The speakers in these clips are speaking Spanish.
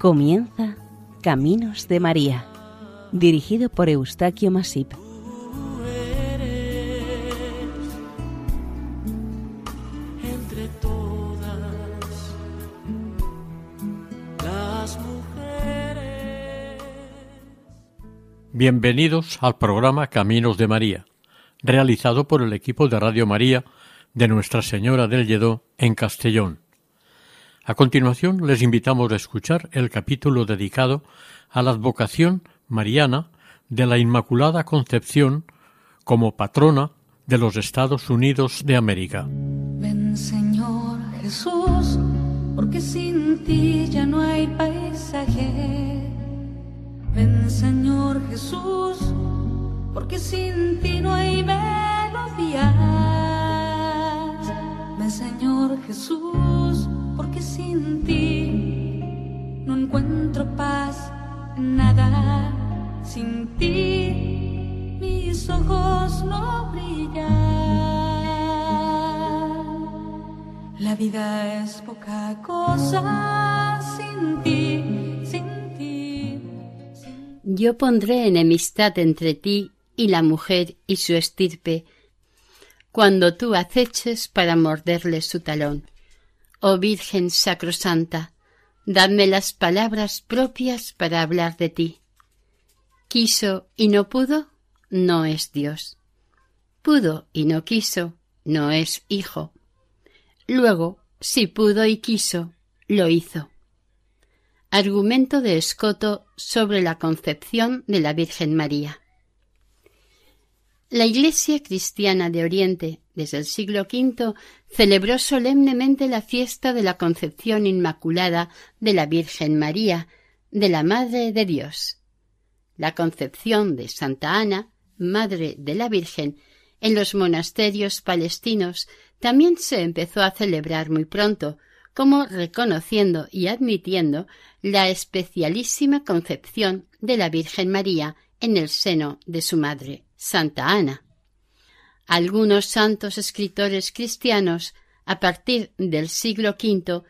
Comienza Caminos de María, dirigido por Eustaquio Masip. entre todas las mujeres. Bienvenidos al programa Caminos de María, realizado por el equipo de Radio María de Nuestra Señora del Lledó en Castellón. A continuación les invitamos a escuchar el capítulo dedicado a la advocación mariana de la Inmaculada Concepción como patrona de los Estados Unidos de América. Ven Señor Jesús, porque sin ti ya no hay paisaje. Ven Señor Jesús, porque sin ti no hay melodías. Ven Señor Jesús, porque sin ti no encuentro paz en nada. Sin ti mis ojos no brillan. La vida es poca cosa sin ti, sin ti. Yo pondré enemistad entre ti y la mujer y su estirpe, cuando tú aceches para morderle su talón. Oh Virgen Sacrosanta, dadme las palabras propias para hablar de ti. Quiso y no pudo, no es Dios. Pudo y no quiso, no es Hijo. Luego, si pudo y quiso, lo hizo. Argumento de Escoto sobre la concepción de la Virgen María. La Iglesia cristiana de Oriente, desde el siglo V, celebró solemnemente la fiesta de la Concepción Inmaculada de la Virgen María, de la Madre de Dios. La concepción de Santa Ana, Madre de la Virgen, en los monasterios palestinos también se empezó a celebrar muy pronto, como reconociendo y admitiendo la especialísima concepción de la Virgen María en el seno de su madre, Santa Ana. Algunos santos escritores cristianos, a partir del siglo V,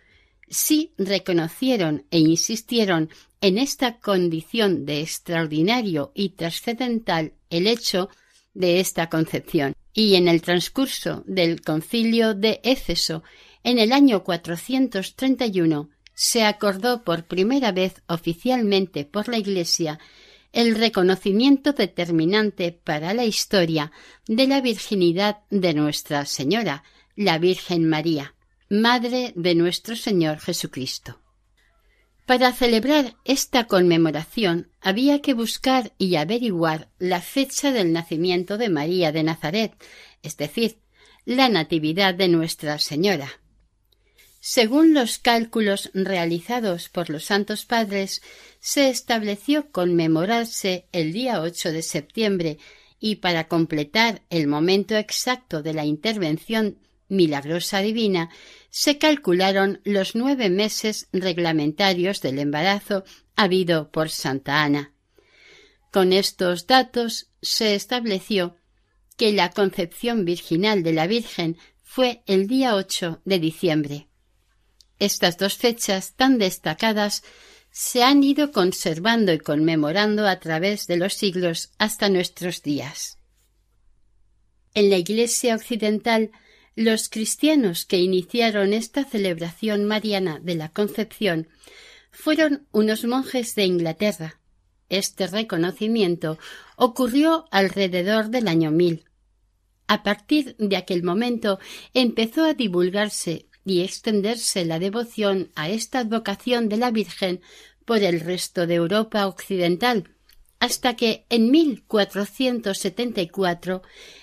sí reconocieron e insistieron en esta condición de extraordinario y trascendental el hecho de esta concepción. Y en el transcurso del concilio de Éfeso, en el año 431, se acordó por primera vez oficialmente por la Iglesia el reconocimiento determinante para la historia de la virginidad de Nuestra Señora, la Virgen María, Madre de nuestro Señor Jesucristo. Para celebrar esta conmemoración había que buscar y averiguar la fecha del nacimiento de María de Nazaret, es decir, la Natividad de Nuestra Señora. Según los cálculos realizados por los Santos Padres, se estableció conmemorarse el día 8 de septiembre y para completar el momento exacto de la intervención milagrosa divina, se calcularon los nueve meses reglamentarios del embarazo habido por Santa Ana. Con estos datos se estableció que la concepción virginal de la Virgen fue el día 8 de diciembre. Estas dos fechas tan destacadas se han ido conservando y conmemorando a través de los siglos hasta nuestros días. En la Iglesia occidental los cristianos que iniciaron esta celebración mariana de la Concepción fueron unos monjes de Inglaterra. Este reconocimiento ocurrió alrededor del año mil. A partir de aquel momento empezó a divulgarse y extenderse la devoción a esta advocación de la Virgen por el resto de Europa occidental, hasta que en 1474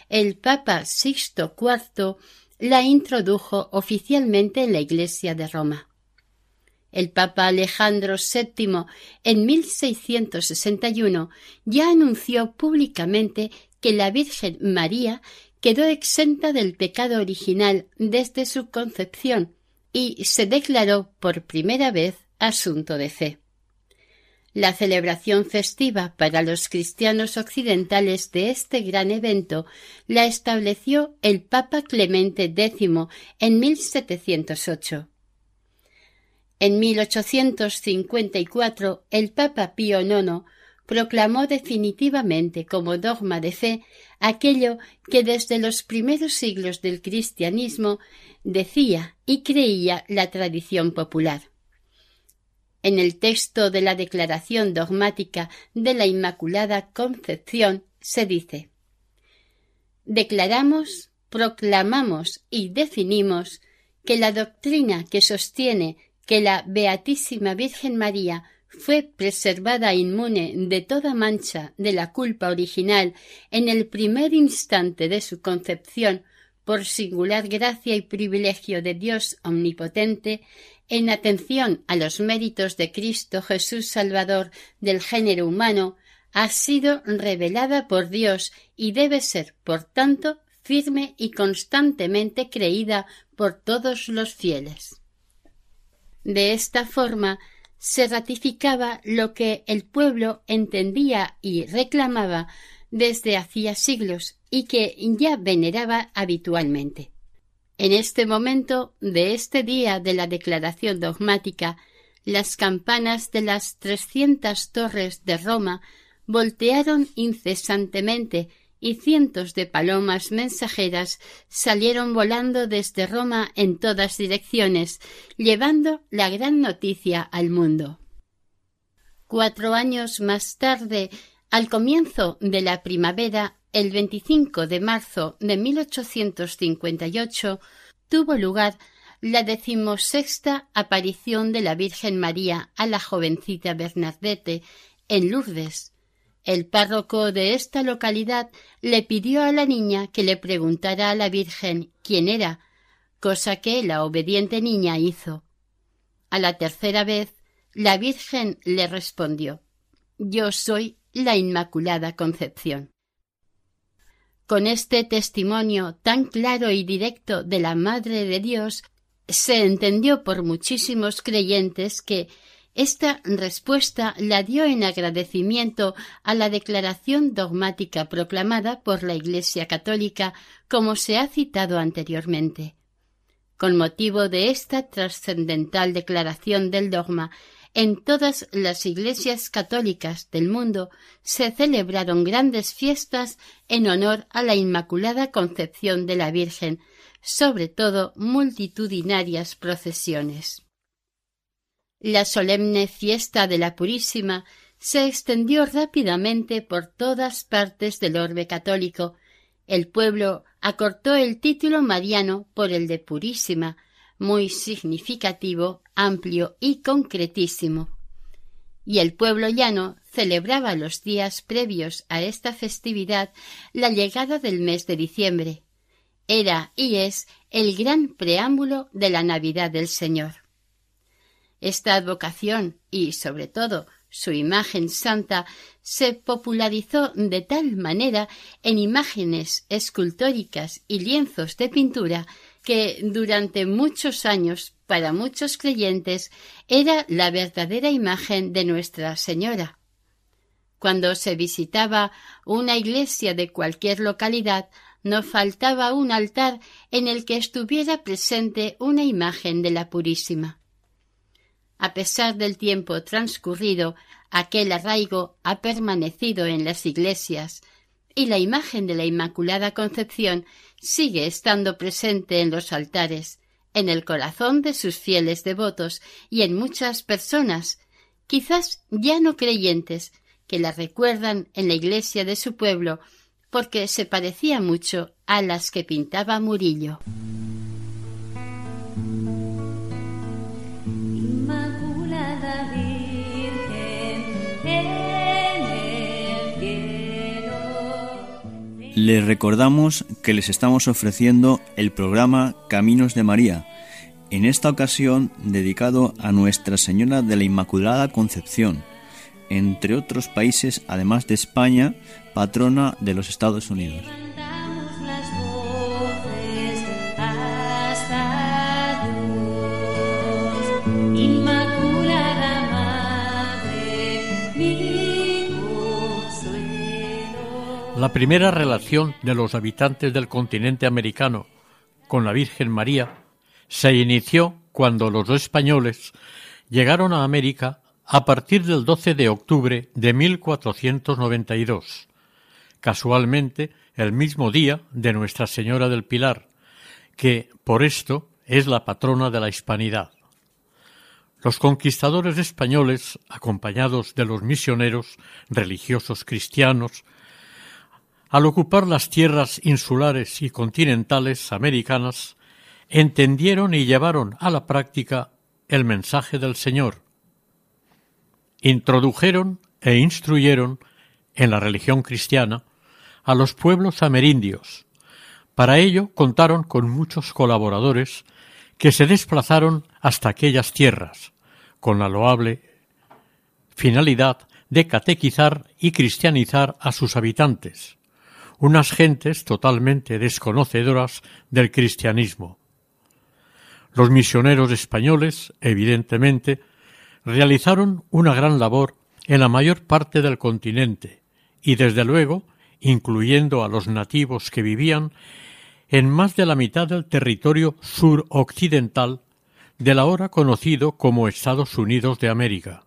el Papa Sixto IV la introdujo oficialmente en la Iglesia de Roma. El Papa Alejandro VII en 1661 ya anunció públicamente que la Virgen María quedó exenta del pecado original desde su concepción y se declaró por primera vez asunto de fe. La celebración festiva para los cristianos occidentales de este gran evento la estableció el Papa Clemente X en 1708. En 1854 el Papa Pío IX proclamó definitivamente como dogma de fe aquello que desde los primeros siglos del cristianismo decía y creía la tradición popular. En el texto de la Declaración dogmática de la Inmaculada Concepción se dice Declaramos, proclamamos y definimos que la doctrina que sostiene que la Beatísima Virgen María fue preservada inmune de toda mancha de la culpa original en el primer instante de su concepción por singular gracia y privilegio de Dios omnipotente, en atención a los méritos de Cristo Jesús Salvador del género humano, ha sido revelada por Dios y debe ser, por tanto, firme y constantemente creída por todos los fieles. De esta forma se ratificaba lo que el pueblo entendía y reclamaba desde hacía siglos y que ya veneraba habitualmente. En este momento de este día de la declaración dogmática, las campanas de las trescientas torres de Roma voltearon incesantemente y cientos de palomas mensajeras salieron volando desde Roma en todas direcciones, llevando la gran noticia al mundo. Cuatro años más tarde, al comienzo de la primavera, el 25 de marzo de 1858, tuvo lugar la decimosexta aparición de la Virgen María a la jovencita Bernadette en Lourdes, el párroco de esta localidad le pidió a la niña que le preguntara a la Virgen quién era, cosa que la obediente niña hizo. A la tercera vez, la Virgen le respondió Yo soy la Inmaculada Concepción. Con este testimonio tan claro y directo de la Madre de Dios, se entendió por muchísimos creyentes que esta respuesta la dio en agradecimiento a la declaración dogmática proclamada por la Iglesia católica, como se ha citado anteriormente. Con motivo de esta trascendental declaración del dogma, en todas las iglesias católicas del mundo se celebraron grandes fiestas en honor a la Inmaculada Concepción de la Virgen, sobre todo multitudinarias procesiones. La solemne fiesta de la Purísima se extendió rápidamente por todas partes del orbe católico. El pueblo acortó el título mariano por el de Purísima, muy significativo, amplio y concretísimo. Y el pueblo llano celebraba los días previos a esta festividad la llegada del mes de diciembre. Era y es el gran preámbulo de la Navidad del Señor. Esta advocación y, sobre todo, su imagen santa se popularizó de tal manera en imágenes escultóricas y lienzos de pintura que durante muchos años para muchos creyentes era la verdadera imagen de Nuestra Señora. Cuando se visitaba una iglesia de cualquier localidad, no faltaba un altar en el que estuviera presente una imagen de la Purísima. A pesar del tiempo transcurrido, aquel arraigo ha permanecido en las iglesias y la imagen de la Inmaculada Concepción sigue estando presente en los altares, en el corazón de sus fieles devotos y en muchas personas, quizás ya no creyentes, que la recuerdan en la iglesia de su pueblo porque se parecía mucho a las que pintaba Murillo. Les recordamos que les estamos ofreciendo el programa Caminos de María, en esta ocasión dedicado a Nuestra Señora de la Inmaculada Concepción, entre otros países, además de España, patrona de los Estados Unidos. La primera relación de los habitantes del continente americano con la Virgen María se inició cuando los españoles llegaron a América a partir del 12 de octubre de 1492, casualmente el mismo día de Nuestra Señora del Pilar, que por esto es la patrona de la hispanidad. Los conquistadores españoles, acompañados de los misioneros religiosos cristianos, al ocupar las tierras insulares y continentales americanas, entendieron y llevaron a la práctica el mensaje del Señor. Introdujeron e instruyeron en la religión cristiana a los pueblos amerindios. Para ello contaron con muchos colaboradores que se desplazaron hasta aquellas tierras, con la loable finalidad de catequizar y cristianizar a sus habitantes unas gentes totalmente desconocedoras del cristianismo. Los misioneros españoles, evidentemente, realizaron una gran labor en la mayor parte del continente y, desde luego, incluyendo a los nativos que vivían en más de la mitad del territorio suroccidental del ahora conocido como Estados Unidos de América.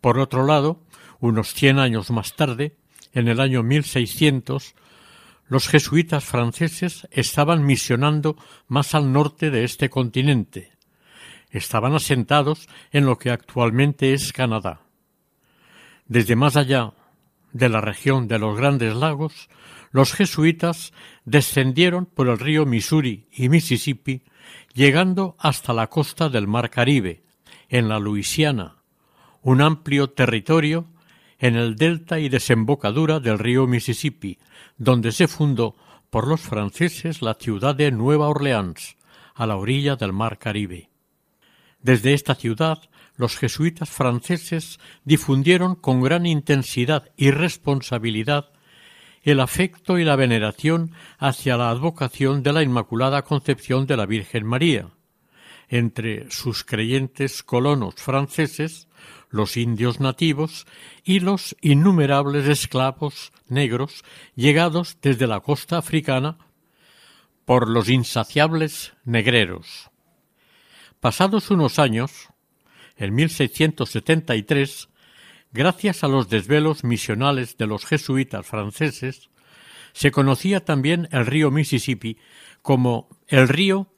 Por otro lado, unos cien años más tarde, en el año 1600, los jesuitas franceses estaban misionando más al norte de este continente. Estaban asentados en lo que actualmente es Canadá. Desde más allá de la región de los Grandes Lagos, los jesuitas descendieron por el río Missouri y Mississippi, llegando hasta la costa del Mar Caribe, en la Luisiana, un amplio territorio en el delta y desembocadura del río Mississippi, donde se fundó por los franceses la ciudad de Nueva Orleans, a la orilla del mar Caribe. Desde esta ciudad, los jesuitas franceses difundieron con gran intensidad y responsabilidad el afecto y la veneración hacia la advocación de la Inmaculada Concepción de la Virgen María. Entre sus creyentes colonos franceses los indios nativos y los innumerables esclavos negros llegados desde la costa africana por los insaciables negreros. Pasados unos años, en 1673, gracias a los desvelos misionales de los jesuitas franceses, se conocía también el río Mississippi como el río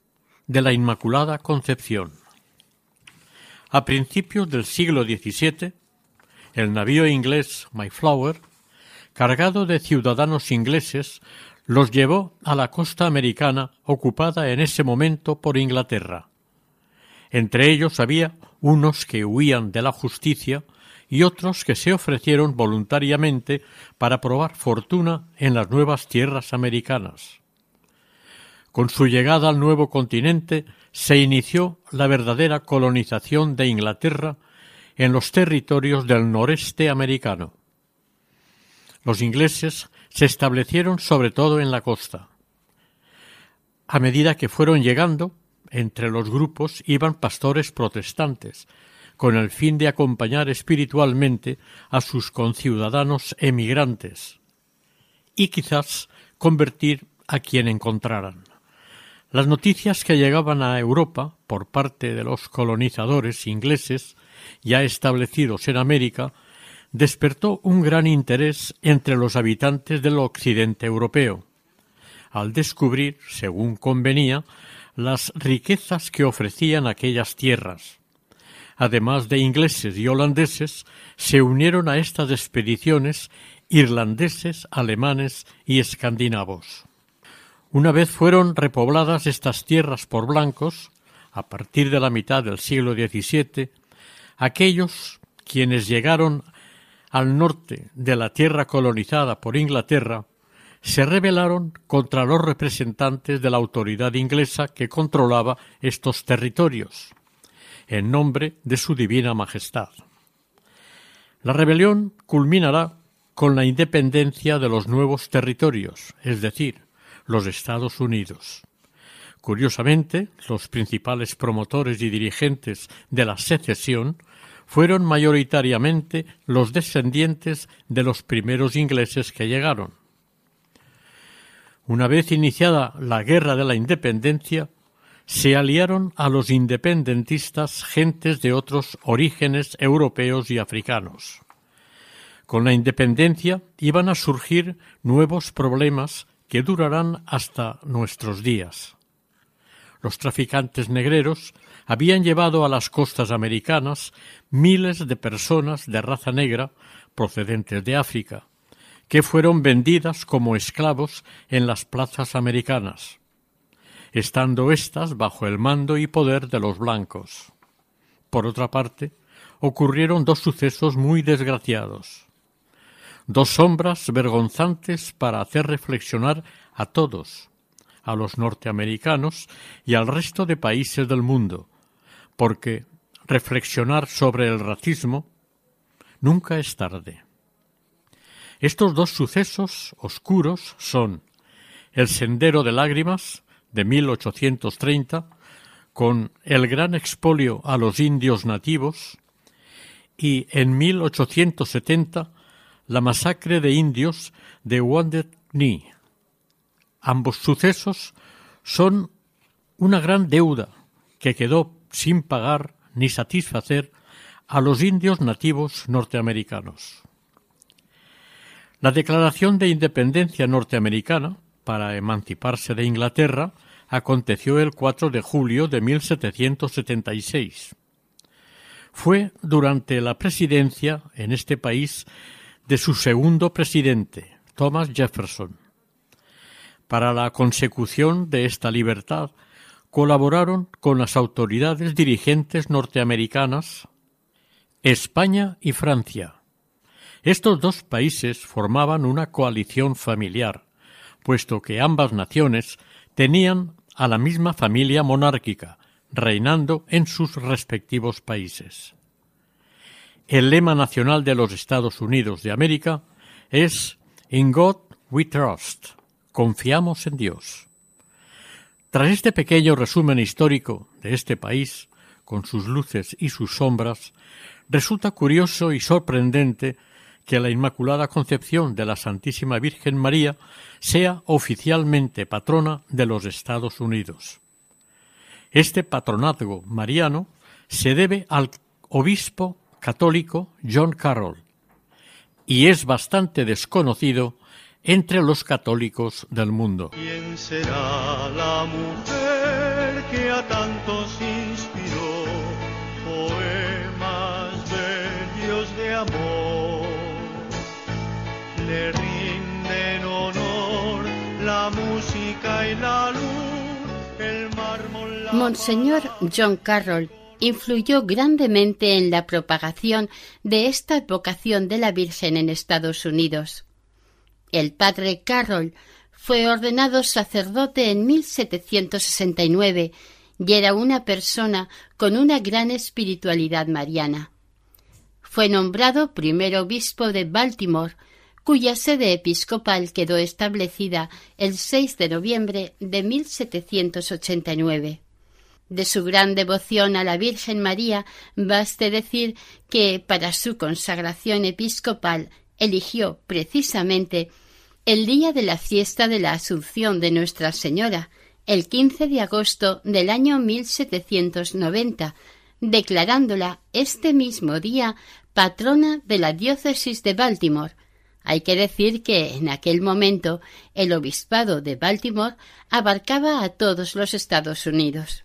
de la Inmaculada Concepción. A principios del siglo XVII, el navío inglés Mayflower, cargado de ciudadanos ingleses, los llevó a la costa americana ocupada en ese momento por Inglaterra. Entre ellos había unos que huían de la justicia y otros que se ofrecieron voluntariamente para probar fortuna en las nuevas tierras americanas. Con su llegada al nuevo continente se inició la verdadera colonización de Inglaterra en los territorios del noreste americano. Los ingleses se establecieron sobre todo en la costa. A medida que fueron llegando, entre los grupos iban pastores protestantes, con el fin de acompañar espiritualmente a sus conciudadanos emigrantes y quizás convertir a quien encontraran. Las noticias que llegaban a Europa por parte de los colonizadores ingleses ya establecidos en América despertó un gran interés entre los habitantes del occidente europeo, al descubrir, según convenía, las riquezas que ofrecían aquellas tierras. Además de ingleses y holandeses, se unieron a estas expediciones irlandeses, alemanes y escandinavos. Una vez fueron repobladas estas tierras por blancos, a partir de la mitad del siglo XVII, aquellos quienes llegaron al norte de la tierra colonizada por Inglaterra se rebelaron contra los representantes de la autoridad inglesa que controlaba estos territorios, en nombre de su divina majestad. La rebelión culminará con la independencia de los nuevos territorios, es decir, los Estados Unidos. Curiosamente, los principales promotores y dirigentes de la secesión fueron mayoritariamente los descendientes de los primeros ingleses que llegaron. Una vez iniciada la Guerra de la Independencia, se aliaron a los independentistas gentes de otros orígenes europeos y africanos. Con la independencia iban a surgir nuevos problemas que durarán hasta nuestros días. Los traficantes negreros habían llevado a las costas americanas miles de personas de raza negra procedentes de África, que fueron vendidas como esclavos en las plazas americanas, estando éstas bajo el mando y poder de los blancos. Por otra parte, ocurrieron dos sucesos muy desgraciados, dos sombras vergonzantes para hacer reflexionar a todos, a los norteamericanos y al resto de países del mundo, porque reflexionar sobre el racismo nunca es tarde. Estos dos sucesos oscuros son El Sendero de Lágrimas de 1830, con el gran expolio a los indios nativos, y en 1870 la masacre de indios de Wounded Knee. Ambos sucesos son una gran deuda que quedó sin pagar ni satisfacer a los indios nativos norteamericanos. La Declaración de Independencia norteamericana para emanciparse de Inglaterra aconteció el 4 de julio de 1776. Fue durante la presidencia en este país de su segundo presidente, Thomas Jefferson. Para la consecución de esta libertad colaboraron con las autoridades dirigentes norteamericanas, España y Francia. Estos dos países formaban una coalición familiar, puesto que ambas naciones tenían a la misma familia monárquica, reinando en sus respectivos países. El lema nacional de los Estados Unidos de América es In God we trust. Confiamos en Dios. Tras este pequeño resumen histórico de este país, con sus luces y sus sombras, resulta curioso y sorprendente que la Inmaculada Concepción de la Santísima Virgen María sea oficialmente patrona de los Estados Unidos. Este patronazgo mariano se debe al obispo católico John Carroll y es bastante desconocido entre los católicos del mundo. ¿Quién será la mujer que a tantos inspiró poemas bellos de amor? Le rinden honor la música y la luz, el mármol. La Monseñor John Carroll influyó grandemente en la propagación de esta vocación de la Virgen en Estados Unidos. El padre Carroll fue ordenado sacerdote en 1769 y era una persona con una gran espiritualidad mariana. Fue nombrado primer obispo de Baltimore, cuya sede episcopal quedó establecida el 6 de noviembre de 1789. De su gran devoción a la Virgen María, baste decir que para su consagración episcopal eligió precisamente el día de la fiesta de la Asunción de Nuestra Señora, el 15 de agosto del año 1790, declarándola este mismo día patrona de la diócesis de Baltimore. Hay que decir que en aquel momento el obispado de Baltimore abarcaba a todos los Estados Unidos.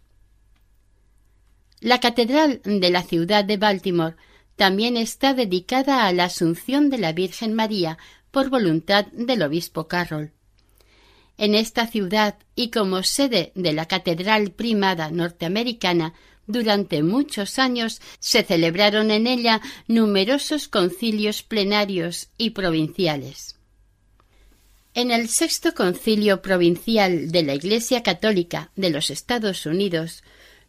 La catedral de la ciudad de Baltimore también está dedicada a la Asunción de la Virgen María por voluntad del obispo Carroll. En esta ciudad y como sede de la Catedral Primada norteamericana, durante muchos años se celebraron en ella numerosos concilios plenarios y provinciales. En el sexto concilio provincial de la Iglesia Católica de los Estados Unidos,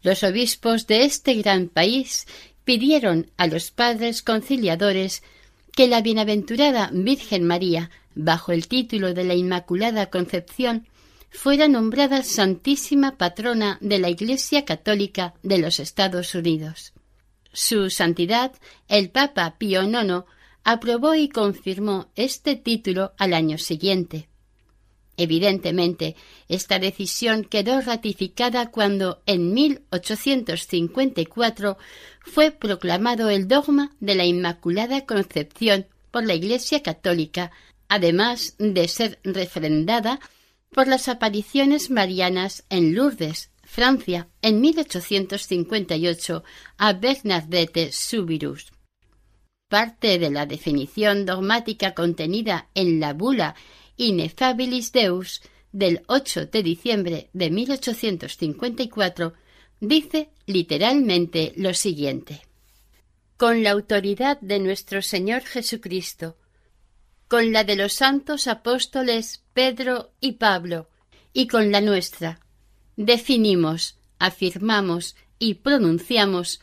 los obispos de este gran país pidieron a los padres conciliadores que la bienaventurada Virgen María, bajo el título de la Inmaculada Concepción, fuera nombrada Santísima Patrona de la Iglesia Católica de los Estados Unidos. Su Santidad, el Papa Pío IX, aprobó y confirmó este título al año siguiente. Evidentemente, esta decisión quedó ratificada cuando en 1854 fue proclamado el dogma de la Inmaculada Concepción por la Iglesia Católica, además de ser refrendada por las apariciones marianas en Lourdes, Francia, en 1858 a Bernadette Subirus. Parte de la definición dogmática contenida en la bula Ineffabilis Deus del 8 de diciembre de 1854 dice literalmente lo siguiente. Con la autoridad de nuestro Señor Jesucristo, con la de los santos apóstoles Pedro y Pablo, y con la nuestra, definimos, afirmamos y pronunciamos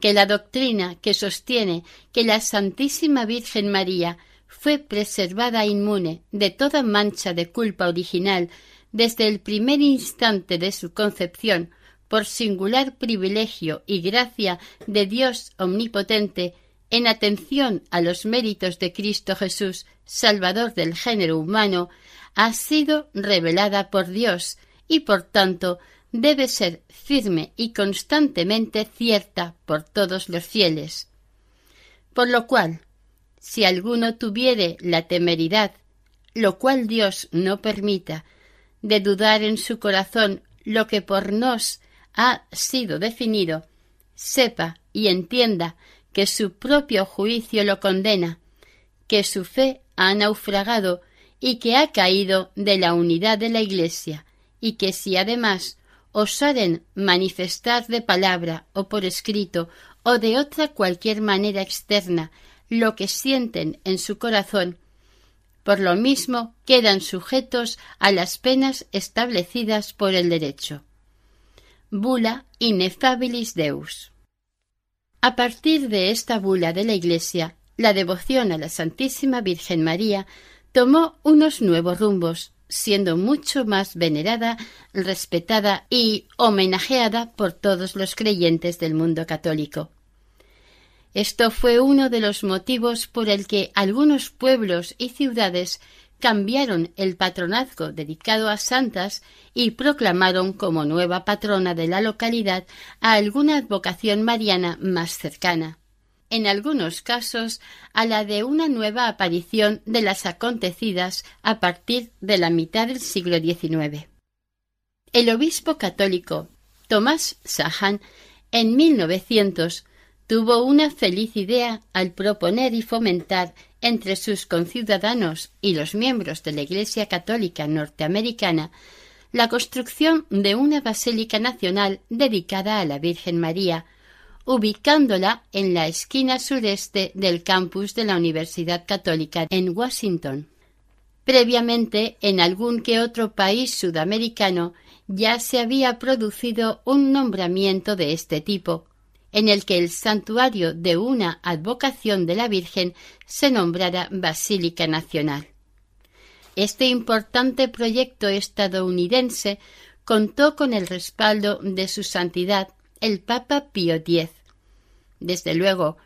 que la doctrina que sostiene que la Santísima Virgen María fue preservada inmune de toda mancha de culpa original desde el primer instante de su concepción por singular privilegio y gracia de Dios omnipotente en atención a los méritos de Cristo Jesús, Salvador del género humano, ha sido revelada por Dios y por tanto debe ser firme y constantemente cierta por todos los fieles. Por lo cual, si alguno tuviere la temeridad, lo cual Dios no permita, de dudar en su corazón lo que por nos ha sido definido, sepa y entienda que su propio juicio lo condena, que su fe ha naufragado y que ha caído de la unidad de la Iglesia, y que si además osaren manifestar de palabra o por escrito o de otra cualquier manera externa lo que sienten en su corazón, por lo mismo quedan sujetos a las penas establecidas por el derecho. Bula Ineffabilis Deus. A partir de esta bula de la Iglesia, la devoción a la Santísima Virgen María tomó unos nuevos rumbos, siendo mucho más venerada, respetada y homenajeada por todos los creyentes del mundo católico. Esto fue uno de los motivos por el que algunos pueblos y ciudades cambiaron el patronazgo dedicado a santas y proclamaron como nueva patrona de la localidad a alguna advocación mariana más cercana. En algunos casos, a la de una nueva aparición de las acontecidas a partir de la mitad del siglo XIX. El obispo católico Tomás Sahan en 1900 tuvo una feliz idea al proponer y fomentar entre sus conciudadanos y los miembros de la Iglesia Católica norteamericana la construcción de una basílica nacional dedicada a la Virgen María, ubicándola en la esquina sureste del campus de la Universidad Católica en Washington. Previamente, en algún que otro país sudamericano ya se había producido un nombramiento de este tipo, en el que el santuario de una advocación de la Virgen se nombrara Basílica Nacional. Este importante proyecto estadounidense contó con el respaldo de su santidad el Papa Pío X. Desde luego,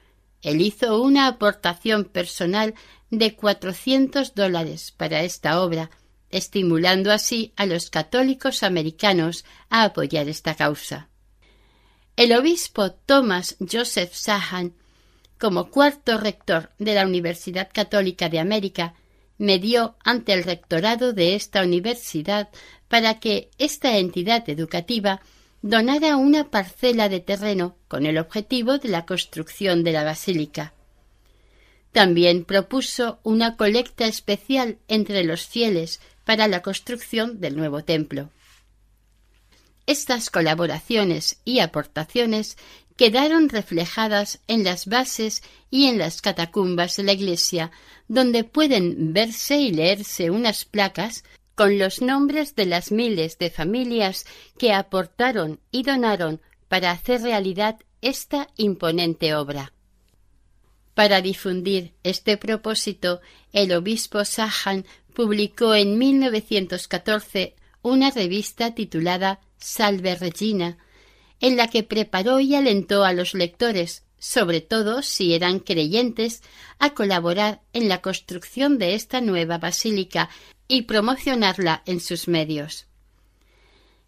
él hizo una aportación personal de cuatrocientos dólares para esta obra, estimulando así a los católicos americanos a apoyar esta causa. El obispo Thomas Joseph Sahan, como cuarto rector de la Universidad Católica de América, me dio ante el rectorado de esta universidad para que esta entidad educativa donara una parcela de terreno con el objetivo de la construcción de la basílica. También propuso una colecta especial entre los fieles para la construcción del nuevo templo. Estas colaboraciones y aportaciones quedaron reflejadas en las bases y en las catacumbas de la iglesia, donde pueden verse y leerse unas placas con los nombres de las miles de familias que aportaron y donaron para hacer realidad esta imponente obra. Para difundir este propósito, el obispo Sahan publicó en 1914 una revista titulada Salve Regina, en la que preparó y alentó a los lectores, sobre todo si eran creyentes, a colaborar en la construcción de esta nueva basílica y promocionarla en sus medios.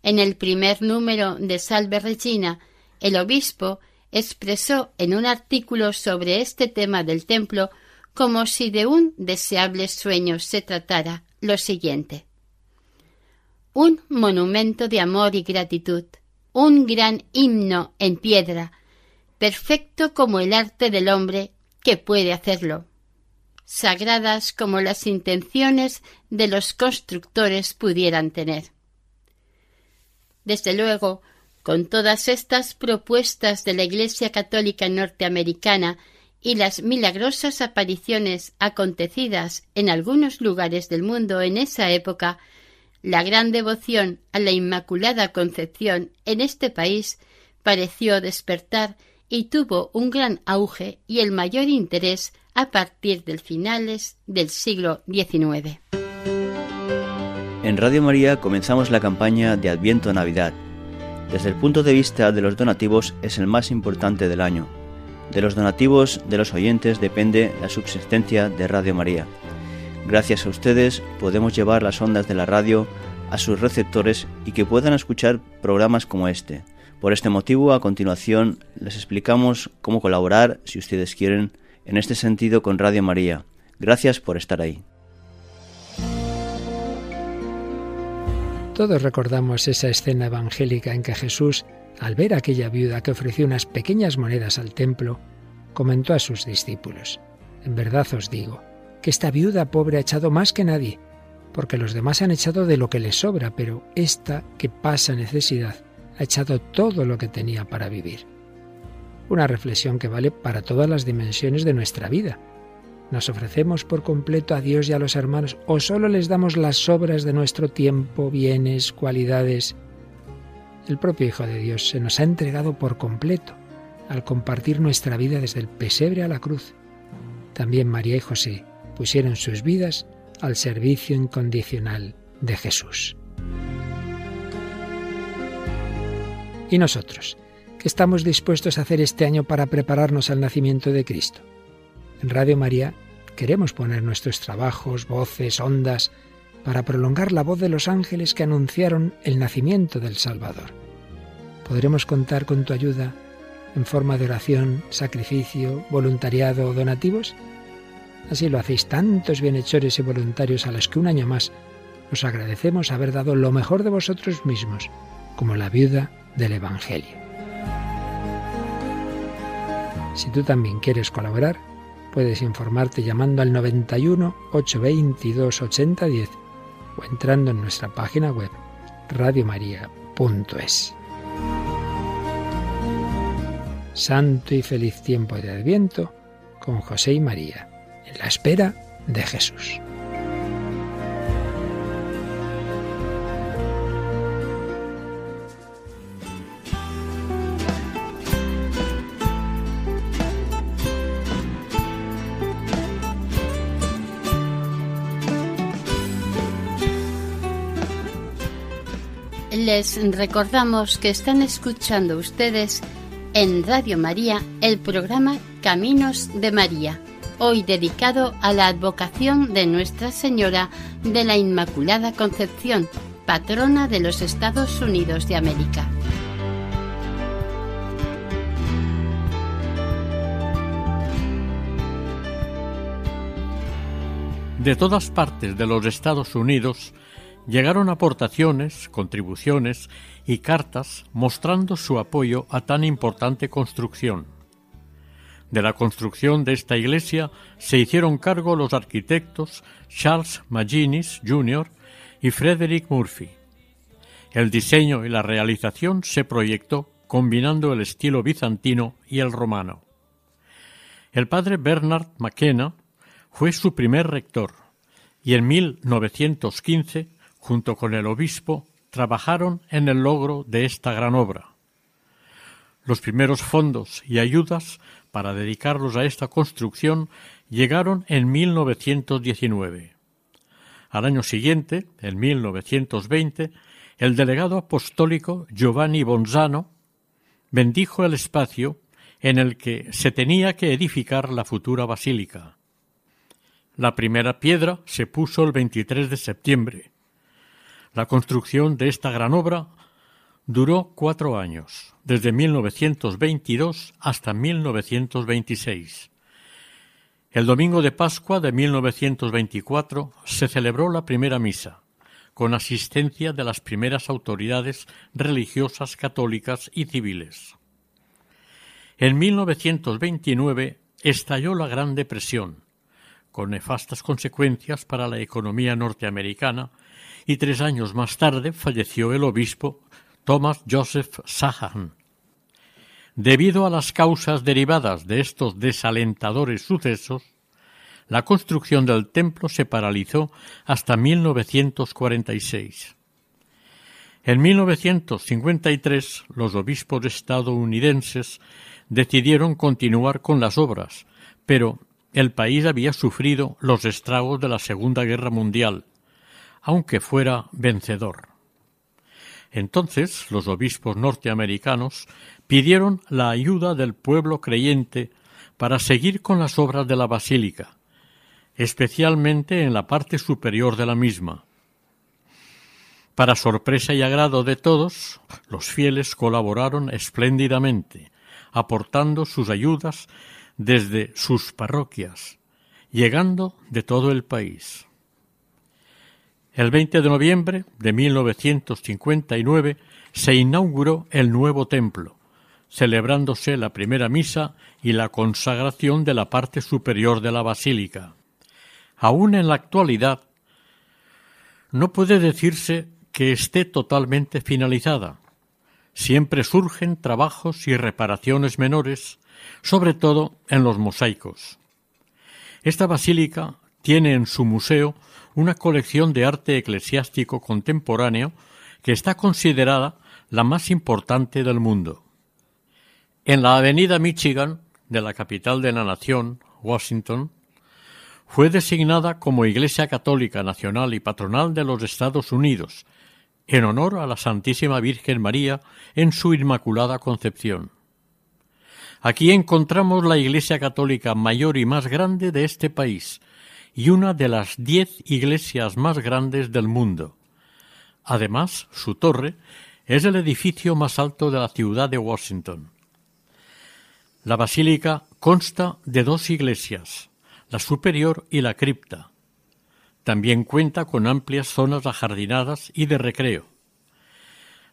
En el primer número de Salve Regina, el obispo expresó en un artículo sobre este tema del templo como si de un deseable sueño se tratara lo siguiente. Un monumento de amor y gratitud, un gran himno en piedra, perfecto como el arte del hombre que puede hacerlo, sagradas como las intenciones de los constructores pudieran tener. Desde luego, con todas estas propuestas de la Iglesia Católica norteamericana y las milagrosas apariciones acontecidas en algunos lugares del mundo en esa época, la gran devoción a la Inmaculada Concepción en este país pareció despertar y tuvo un gran auge y el mayor interés a partir del finales del siglo XIX. En Radio María comenzamos la campaña de Adviento Navidad. Desde el punto de vista de los donativos es el más importante del año. De los donativos de los oyentes depende la subsistencia de Radio María. Gracias a ustedes podemos llevar las ondas de la radio a sus receptores y que puedan escuchar programas como este por este motivo, a continuación, les explicamos cómo colaborar, si ustedes quieren, en este sentido con Radio María. Gracias por estar ahí. Todos recordamos esa escena evangélica en que Jesús, al ver a aquella viuda que ofreció unas pequeñas monedas al templo, comentó a sus discípulos, En verdad os digo, que esta viuda pobre ha echado más que nadie, porque los demás han echado de lo que les sobra, pero esta que pasa necesidad ha echado todo lo que tenía para vivir. Una reflexión que vale para todas las dimensiones de nuestra vida. ¿Nos ofrecemos por completo a Dios y a los hermanos o solo les damos las sobras de nuestro tiempo, bienes, cualidades? El propio Hijo de Dios se nos ha entregado por completo al compartir nuestra vida desde el pesebre a la cruz. También María y José pusieron sus vidas al servicio incondicional de Jesús. ¿Y nosotros? ¿Qué estamos dispuestos a hacer este año para prepararnos al nacimiento de Cristo? En Radio María queremos poner nuestros trabajos, voces, ondas, para prolongar la voz de los ángeles que anunciaron el nacimiento del Salvador. ¿Podremos contar con tu ayuda en forma de oración, sacrificio, voluntariado o donativos? Así lo hacéis tantos bienhechores y voluntarios a los que un año más os agradecemos haber dado lo mejor de vosotros mismos, como la viuda del Evangelio. Si tú también quieres colaborar, puedes informarte llamando al 91 822 8010 o entrando en nuestra página web radiomaria.es. Santo y feliz tiempo de Adviento con José y María, en la espera de Jesús. Les recordamos que están escuchando ustedes en Radio María el programa Caminos de María, hoy dedicado a la advocación de Nuestra Señora de la Inmaculada Concepción, patrona de los Estados Unidos de América. De todas partes de los Estados Unidos llegaron aportaciones, contribuciones y cartas mostrando su apoyo a tan importante construcción. De la construcción de esta iglesia se hicieron cargo los arquitectos Charles Maginis Jr. y Frederick Murphy. El diseño y la realización se proyectó combinando el estilo bizantino y el romano. El padre Bernard McKenna fue su primer rector y en 1915 junto con el obispo, trabajaron en el logro de esta gran obra. Los primeros fondos y ayudas para dedicarlos a esta construcción llegaron en 1919. Al año siguiente, en 1920, el delegado apostólico Giovanni Bonzano bendijo el espacio en el que se tenía que edificar la futura basílica. La primera piedra se puso el 23 de septiembre. La construcción de esta gran obra duró cuatro años, desde 1922 hasta 1926. El domingo de Pascua de 1924 se celebró la primera misa, con asistencia de las primeras autoridades religiosas católicas y civiles. En 1929 estalló la Gran Depresión, con nefastas consecuencias para la economía norteamericana, y tres años más tarde falleció el obispo Thomas Joseph Sahan. Debido a las causas derivadas de estos desalentadores sucesos, la construcción del templo se paralizó hasta 1946. En 1953 los obispos estadounidenses decidieron continuar con las obras, pero el país había sufrido los estragos de la Segunda Guerra Mundial, aunque fuera vencedor. Entonces los obispos norteamericanos pidieron la ayuda del pueblo creyente para seguir con las obras de la basílica, especialmente en la parte superior de la misma. Para sorpresa y agrado de todos, los fieles colaboraron espléndidamente, aportando sus ayudas desde sus parroquias, llegando de todo el país. El 20 de noviembre de 1959 se inauguró el nuevo templo, celebrándose la primera misa y la consagración de la parte superior de la basílica. Aún en la actualidad, no puede decirse que esté totalmente finalizada. Siempre surgen trabajos y reparaciones menores sobre todo en los mosaicos. Esta basílica tiene en su museo una colección de arte eclesiástico contemporáneo que está considerada la más importante del mundo. En la avenida Michigan de la capital de la nación, Washington, fue designada como Iglesia Católica Nacional y Patronal de los Estados Unidos, en honor a la Santísima Virgen María en su Inmaculada Concepción. Aquí encontramos la Iglesia católica mayor y más grande de este país y una de las diez iglesias más grandes del mundo. Además, su torre es el edificio más alto de la ciudad de Washington. La basílica consta de dos iglesias, la superior y la cripta. También cuenta con amplias zonas ajardinadas y de recreo.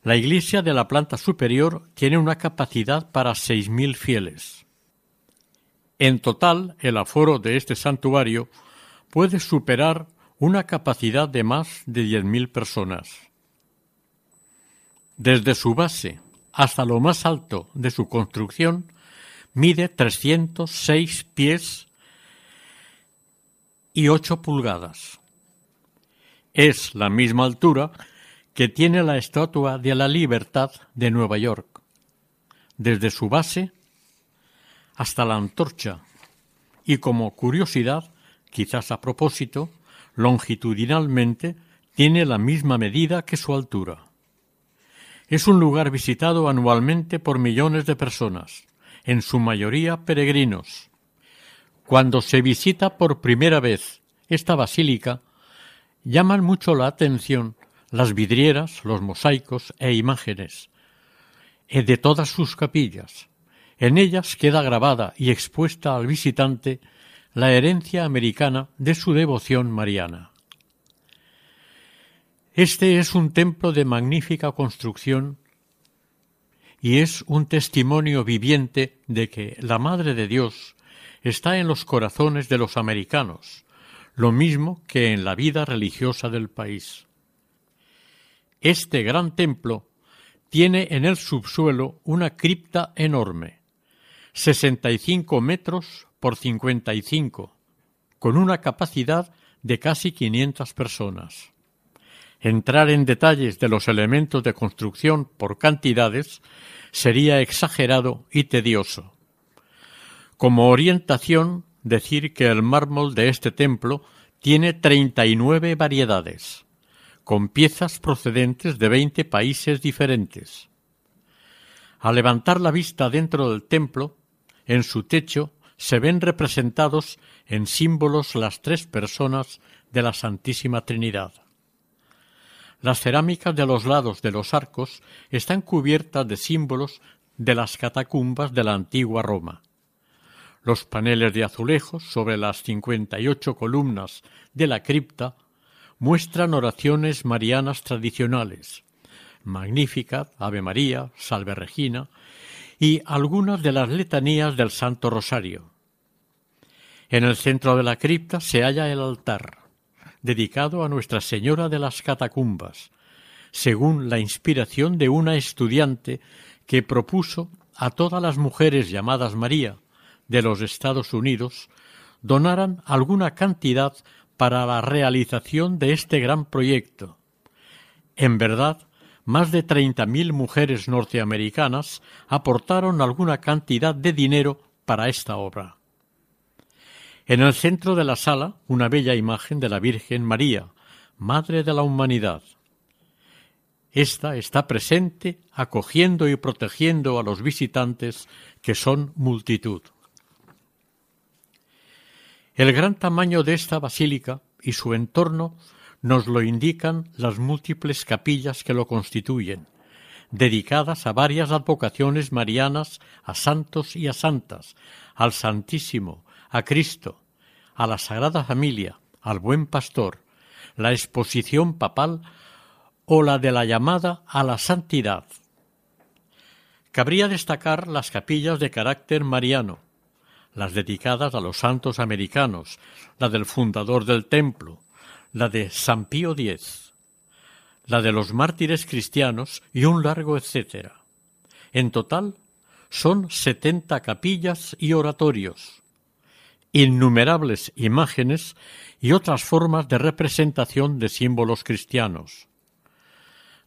La iglesia de la planta superior tiene una capacidad para seis mil fieles. En total, el aforo de este santuario puede superar una capacidad de más de diez mil personas. Desde su base hasta lo más alto de su construcción mide 306 pies y 8 pulgadas. Es la misma altura que tiene la Estatua de la Libertad de Nueva York, desde su base hasta la antorcha, y como curiosidad, quizás a propósito, longitudinalmente tiene la misma medida que su altura. Es un lugar visitado anualmente por millones de personas, en su mayoría peregrinos. Cuando se visita por primera vez esta basílica, llaman mucho la atención las vidrieras, los mosaicos e imágenes de todas sus capillas. En ellas queda grabada y expuesta al visitante la herencia americana de su devoción mariana. Este es un templo de magnífica construcción y es un testimonio viviente de que la Madre de Dios está en los corazones de los americanos, lo mismo que en la vida religiosa del país. Este gran templo tiene en el subsuelo una cripta enorme, 65 metros por 55, con una capacidad de casi 500 personas. Entrar en detalles de los elementos de construcción por cantidades sería exagerado y tedioso. Como orientación, decir que el mármol de este templo tiene 39 variedades con piezas procedentes de veinte países diferentes. Al levantar la vista dentro del templo, en su techo se ven representados en símbolos las tres personas de la Santísima Trinidad. Las cerámicas de los lados de los arcos están cubiertas de símbolos de las catacumbas de la antigua Roma. Los paneles de azulejos sobre las cincuenta y ocho columnas de la cripta muestran oraciones marianas tradicionales, Magnificat, Ave María, Salve Regina, y algunas de las letanías del Santo Rosario. En el centro de la cripta se halla el altar, dedicado a Nuestra Señora de las Catacumbas, según la inspiración de una estudiante que propuso a todas las mujeres llamadas María de los Estados Unidos donaran alguna cantidad para la realización de este gran proyecto. En verdad, más de treinta mil mujeres norteamericanas aportaron alguna cantidad de dinero para esta obra. En el centro de la sala, una bella imagen de la Virgen María, Madre de la Humanidad. Esta está presente acogiendo y protegiendo a los visitantes, que son multitud. El gran tamaño de esta basílica y su entorno nos lo indican las múltiples capillas que lo constituyen, dedicadas a varias advocaciones marianas, a santos y a santas, al Santísimo, a Cristo, a la Sagrada Familia, al Buen Pastor, la exposición papal o la de la llamada a la santidad. Cabría destacar las capillas de carácter mariano, las dedicadas a los santos americanos, la del fundador del templo, la de San Pío X, la de los mártires cristianos y un largo etcétera. En total son setenta capillas y oratorios, innumerables imágenes y otras formas de representación de símbolos cristianos.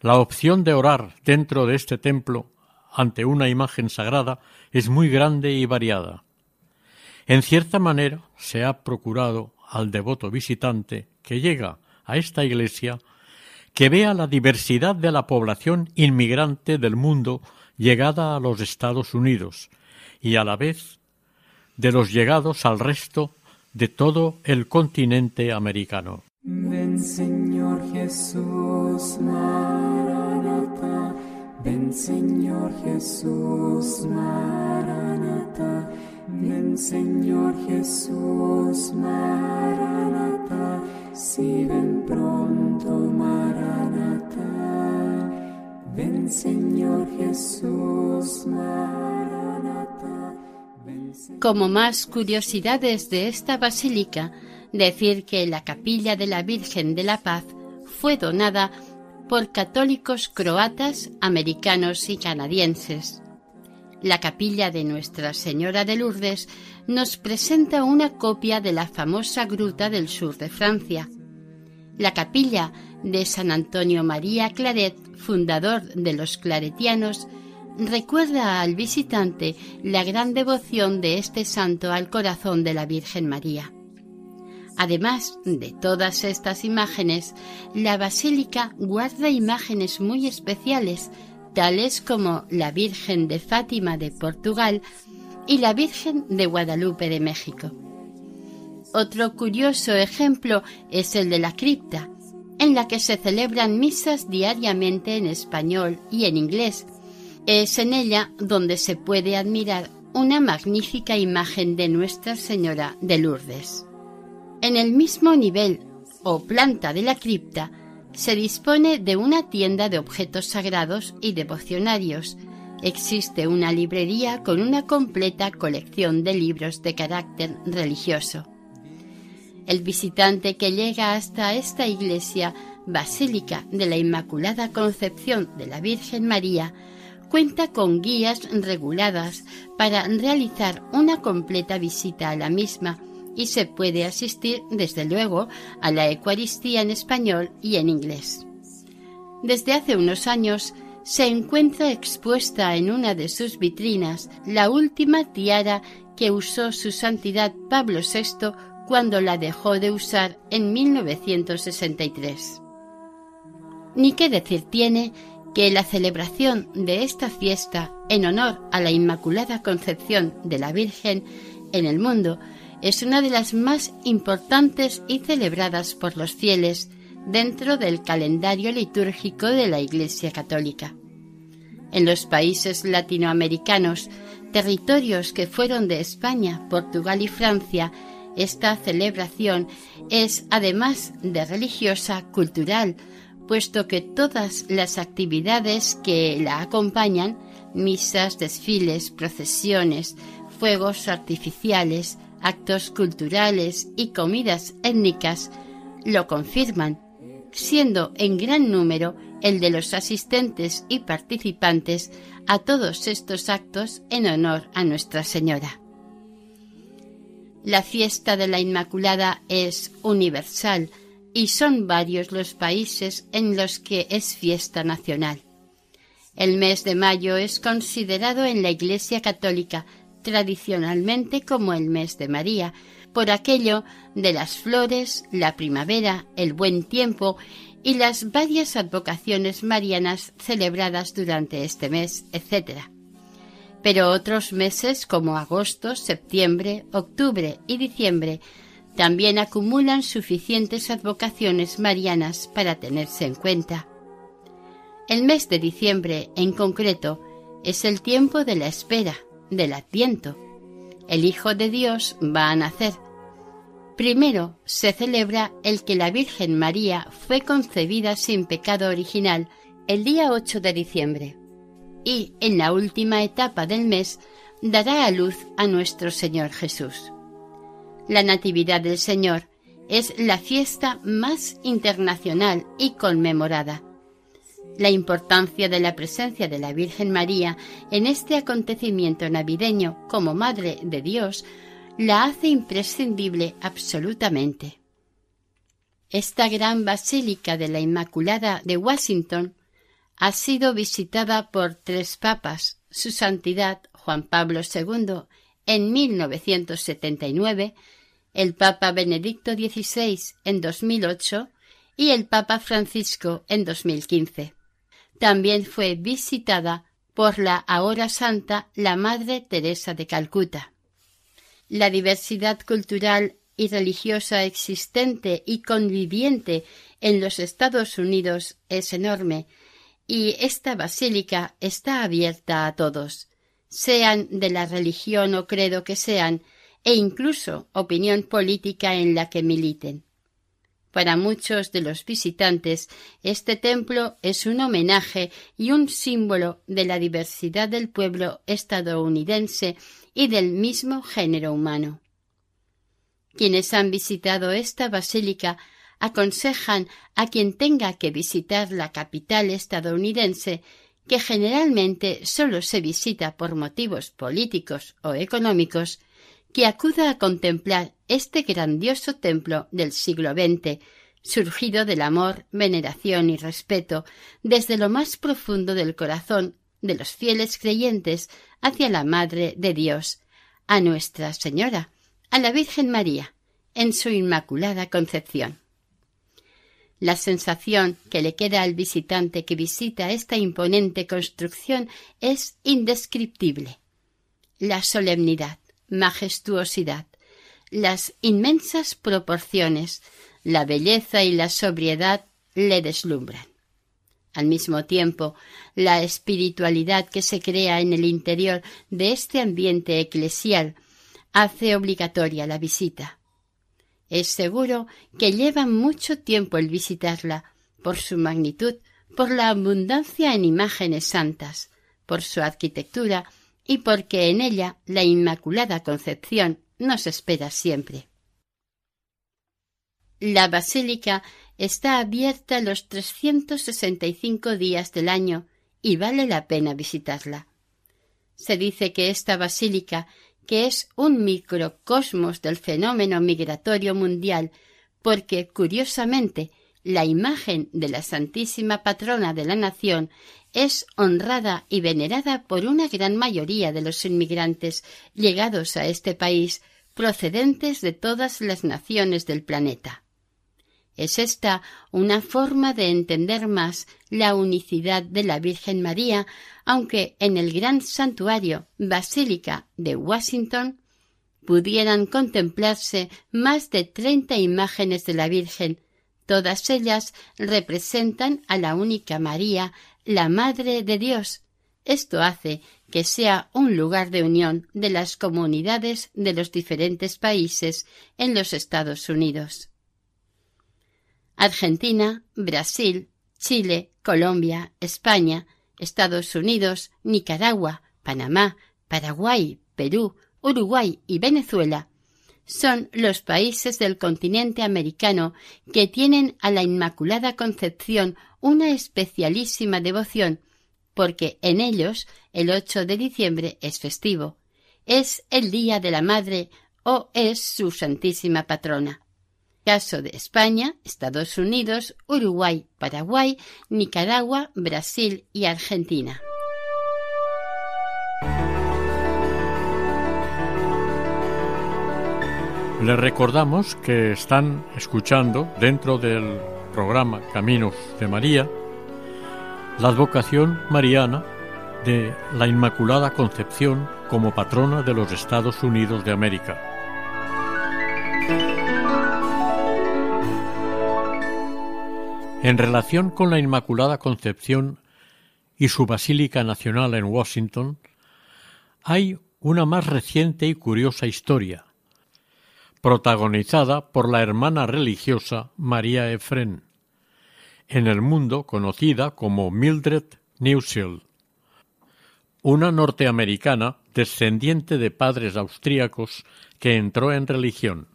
La opción de orar dentro de este templo ante una imagen sagrada es muy grande y variada. En cierta manera se ha procurado al devoto visitante que llega a esta iglesia que vea la diversidad de la población inmigrante del mundo llegada a los Estados Unidos y a la vez de los llegados al resto de todo el continente americano. Ven Señor Jesús, Maranata. Ven Señor Jesús, Maranata. Si ven pronto, Maranata. Ven Señor Jesús, Maranata. Como más curiosidades de esta basílica, decir que la capilla de la Virgen de la Paz fue donada por católicos croatas, americanos y canadienses. La capilla de Nuestra Señora de Lourdes nos presenta una copia de la famosa gruta del sur de Francia. La capilla de San Antonio María Claret, fundador de los claretianos, recuerda al visitante la gran devoción de este santo al corazón de la Virgen María. Además de todas estas imágenes, la basílica guarda imágenes muy especiales tales como la Virgen de Fátima de Portugal y la Virgen de Guadalupe de México. Otro curioso ejemplo es el de la cripta, en la que se celebran misas diariamente en español y en inglés. Es en ella donde se puede admirar una magnífica imagen de Nuestra Señora de Lourdes. En el mismo nivel o planta de la cripta se dispone de una tienda de objetos sagrados y devocionarios. Existe una librería con una completa colección de libros de carácter religioso. El visitante que llega hasta esta iglesia basílica de la Inmaculada Concepción de la Virgen María cuenta con guías reguladas para realizar una completa visita a la misma y se puede asistir, desde luego, a la Eucaristía en español y en inglés. Desde hace unos años se encuentra expuesta en una de sus vitrinas la última tiara que usó su santidad Pablo VI cuando la dejó de usar en 1963. Ni qué decir tiene que la celebración de esta fiesta en honor a la Inmaculada Concepción de la Virgen en el mundo es una de las más importantes y celebradas por los fieles dentro del calendario litúrgico de la Iglesia Católica. En los países latinoamericanos, territorios que fueron de España, Portugal y Francia, esta celebración es, además de religiosa, cultural, puesto que todas las actividades que la acompañan, misas, desfiles, procesiones, fuegos artificiales, actos culturales y comidas étnicas, lo confirman, siendo en gran número el de los asistentes y participantes a todos estos actos en honor a Nuestra Señora. La fiesta de la Inmaculada es universal y son varios los países en los que es fiesta nacional. El mes de mayo es considerado en la Iglesia Católica tradicionalmente como el mes de María, por aquello de las flores, la primavera, el buen tiempo y las varias advocaciones marianas celebradas durante este mes, etc. Pero otros meses como agosto, septiembre, octubre y diciembre también acumulan suficientes advocaciones marianas para tenerse en cuenta. El mes de diciembre, en concreto, es el tiempo de la espera, del Adviento. El Hijo de Dios va a nacer, Primero se celebra el que la Virgen María fue concebida sin pecado original el día 8 de diciembre y en la última etapa del mes dará a luz a nuestro Señor Jesús. La Natividad del Señor es la fiesta más internacional y conmemorada. La importancia de la presencia de la Virgen María en este acontecimiento navideño como Madre de Dios la hace imprescindible absolutamente. Esta gran basílica de la Inmaculada de Washington ha sido visitada por tres papas, su santidad Juan Pablo II en 1979, el Papa Benedicto XVI en 2008 y el Papa Francisco en 2015. También fue visitada por la ahora santa la Madre Teresa de Calcuta. La diversidad cultural y religiosa existente y conviviente en los Estados Unidos es enorme y esta basílica está abierta a todos, sean de la religión o credo que sean, e incluso opinión política en la que militen. Para muchos de los visitantes, este templo es un homenaje y un símbolo de la diversidad del pueblo estadounidense y del mismo género humano. Quienes han visitado esta basílica aconsejan a quien tenga que visitar la capital estadounidense que generalmente solo se visita por motivos políticos o económicos, que acuda a contemplar este grandioso templo del siglo XX, surgido del amor, veneración y respeto desde lo más profundo del corazón de los fieles creyentes hacia la Madre de Dios, a Nuestra Señora, a la Virgen María, en su Inmaculada Concepción. La sensación que le queda al visitante que visita esta imponente construcción es indescriptible. La solemnidad, majestuosidad, las inmensas proporciones, la belleza y la sobriedad le deslumbran. Al mismo tiempo, la espiritualidad que se crea en el interior de este ambiente eclesial hace obligatoria la visita. Es seguro que lleva mucho tiempo el visitarla, por su magnitud, por la abundancia en imágenes santas, por su arquitectura y porque en ella la Inmaculada Concepción nos espera siempre. La basílica está abierta los 365 días del año y vale la pena visitarla. Se dice que esta basílica, que es un microcosmos del fenómeno migratorio mundial, porque, curiosamente, la imagen de la Santísima Patrona de la Nación es honrada y venerada por una gran mayoría de los inmigrantes llegados a este país procedentes de todas las naciones del planeta. Es esta una forma de entender más la unicidad de la Virgen María, aunque en el gran santuario Basílica de Washington pudieran contemplarse más de treinta imágenes de la Virgen. Todas ellas representan a la única María, la Madre de Dios. Esto hace que sea un lugar de unión de las comunidades de los diferentes países en los Estados Unidos. Argentina, Brasil, Chile, Colombia, España, Estados Unidos, Nicaragua, Panamá, Paraguay, Perú, Uruguay y Venezuela son los países del continente americano que tienen a la Inmaculada Concepción una especialísima devoción, porque en ellos el 8 de diciembre es festivo, es el Día de la Madre o es su Santísima Patrona caso de España, Estados Unidos, Uruguay, Paraguay, Nicaragua, Brasil y Argentina. Les recordamos que están escuchando dentro del programa Caminos de María la advocación mariana de la Inmaculada Concepción como patrona de los Estados Unidos de América. En relación con la Inmaculada Concepción y su Basílica Nacional en Washington, hay una más reciente y curiosa historia, protagonizada por la hermana religiosa María Efren, en el mundo conocida como Mildred Neusiel, una norteamericana descendiente de padres austríacos que entró en religión.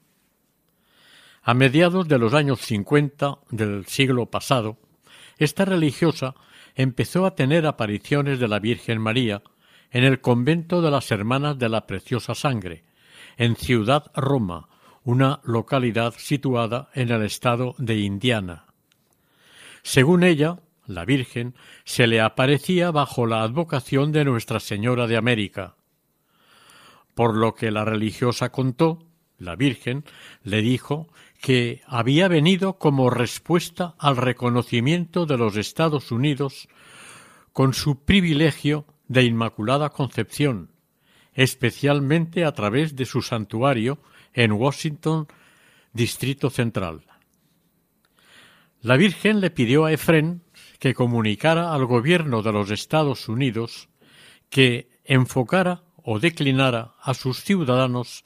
A mediados de los años 50 del siglo pasado, esta religiosa empezó a tener apariciones de la Virgen María en el convento de las Hermanas de la Preciosa Sangre, en Ciudad Roma, una localidad situada en el estado de Indiana. Según ella, la Virgen se le aparecía bajo la advocación de Nuestra Señora de América, por lo que la religiosa contó, la Virgen le dijo que había venido como respuesta al reconocimiento de los Estados Unidos con su privilegio de Inmaculada Concepción, especialmente a través de su santuario en Washington, Distrito Central. La Virgen le pidió a Efren que comunicara al gobierno de los Estados Unidos que enfocara o declinara a sus ciudadanos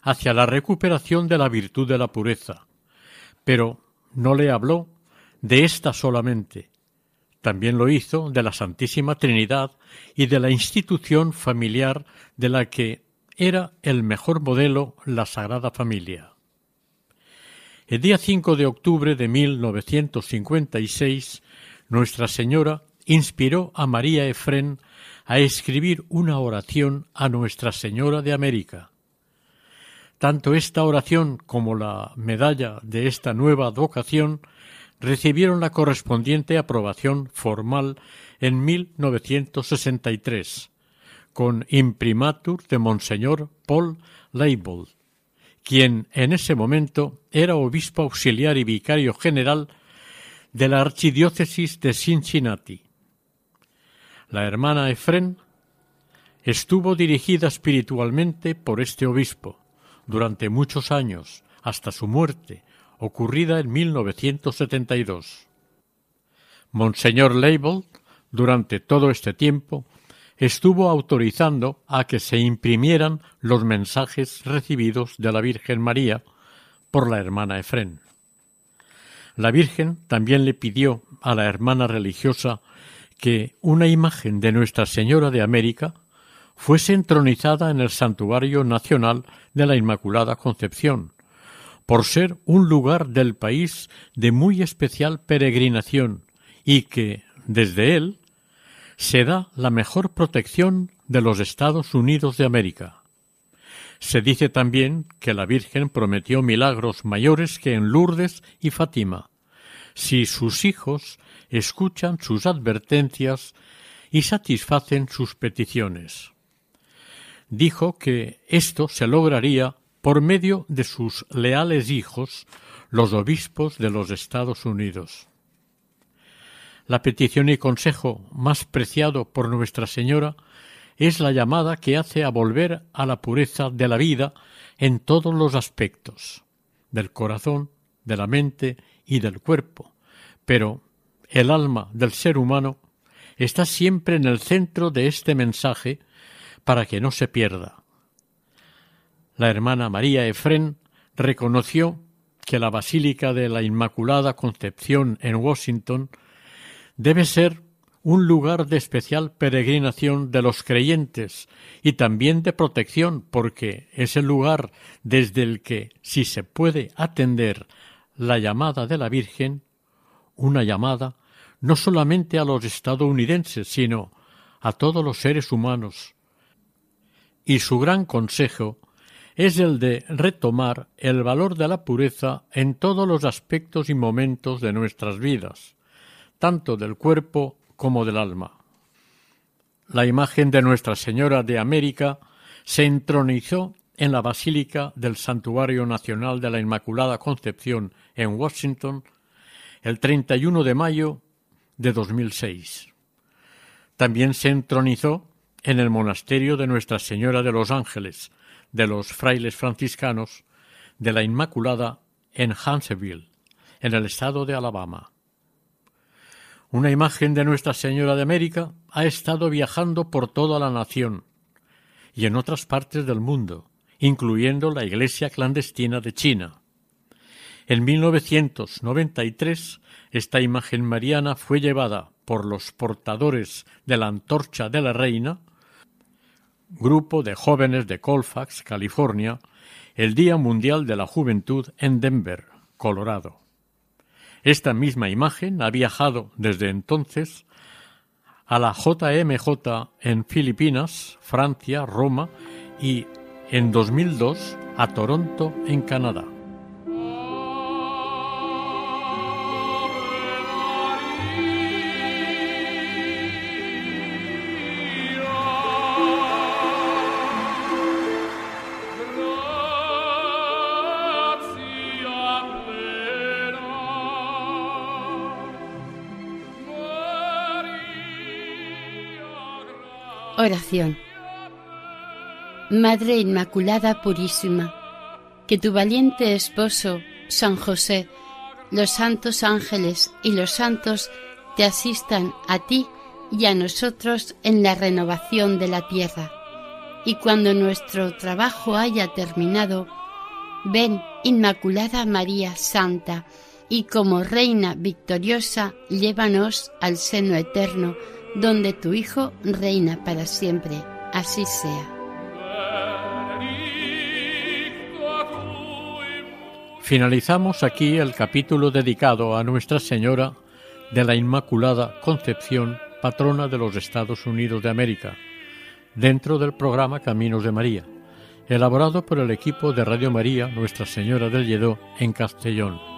hacia la recuperación de la virtud de la pureza, pero no le habló de ésta solamente. También lo hizo de la Santísima Trinidad y de la institución familiar de la que era el mejor modelo la Sagrada Familia. El día 5 de octubre de 1956, Nuestra Señora inspiró a María Efren a escribir una oración a Nuestra Señora de América, tanto esta oración como la medalla de esta nueva advocación recibieron la correspondiente aprobación formal en 1963, con imprimatur de Monseñor Paul Leibold, quien en ese momento era obispo auxiliar y vicario general de la archidiócesis de Cincinnati. La hermana Efren estuvo dirigida espiritualmente por este obispo, durante muchos años, hasta su muerte, ocurrida en 1972. Monseñor Label, durante todo este tiempo, estuvo autorizando a que se imprimieran los mensajes recibidos de la Virgen María por la hermana Efren. La Virgen también le pidió a la hermana religiosa que una imagen de Nuestra Señora de América fuese entronizada en el Santuario Nacional de la Inmaculada Concepción, por ser un lugar del país de muy especial peregrinación y que, desde él, se da la mejor protección de los Estados Unidos de América. Se dice también que la Virgen prometió milagros mayores que en Lourdes y Fátima, si sus hijos escuchan sus advertencias y satisfacen sus peticiones dijo que esto se lograría por medio de sus leales hijos, los obispos de los Estados Unidos. La petición y consejo más preciado por Nuestra Señora es la llamada que hace a volver a la pureza de la vida en todos los aspectos, del corazón, de la mente y del cuerpo, pero el alma del ser humano está siempre en el centro de este mensaje para que no se pierda. La hermana María Efren reconoció que la Basílica de la Inmaculada Concepción en Washington debe ser un lugar de especial peregrinación de los creyentes y también de protección, porque es el lugar desde el que, si se puede atender la llamada de la Virgen, una llamada no solamente a los estadounidenses, sino a todos los seres humanos. Y su gran consejo es el de retomar el valor de la pureza en todos los aspectos y momentos de nuestras vidas, tanto del cuerpo como del alma. La imagen de Nuestra Señora de América se entronizó en la Basílica del Santuario Nacional de la Inmaculada Concepción en Washington el 31 de mayo de 2006. También se entronizó en el monasterio de Nuestra Señora de los Ángeles, de los frailes franciscanos de la Inmaculada en Huntsville, en el estado de Alabama. Una imagen de Nuestra Señora de América ha estado viajando por toda la nación y en otras partes del mundo, incluyendo la Iglesia clandestina de China. En 1993, esta imagen mariana fue llevada por los portadores de la antorcha de la reina, grupo de jóvenes de Colfax, California, el Día Mundial de la Juventud en Denver, Colorado. Esta misma imagen ha viajado desde entonces a la JMJ en Filipinas, Francia, Roma y en 2002 a Toronto, en Canadá. Oración. Madre Inmaculada Purísima, que tu valiente esposo, San José, los santos ángeles y los santos te asistan a ti y a nosotros en la renovación de la tierra. Y cuando nuestro trabajo haya terminado, ven, Inmaculada María Santa, y como Reina victoriosa, llévanos al seno eterno donde tu Hijo reina para siempre. Así sea. Finalizamos aquí el capítulo dedicado a Nuestra Señora de la Inmaculada Concepción, patrona de los Estados Unidos de América, dentro del programa Caminos de María, elaborado por el equipo de Radio María Nuestra Señora del Lledó en Castellón.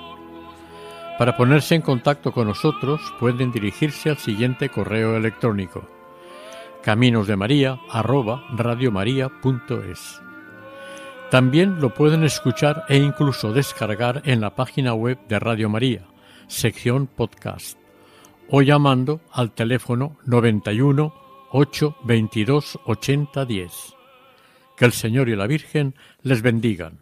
Para ponerse en contacto con nosotros pueden dirigirse al siguiente correo electrónico caminosdemaria@radiomaria.es. También lo pueden escuchar e incluso descargar en la página web de Radio María, sección podcast, o llamando al teléfono 91 822 8010. Que el Señor y la Virgen les bendigan.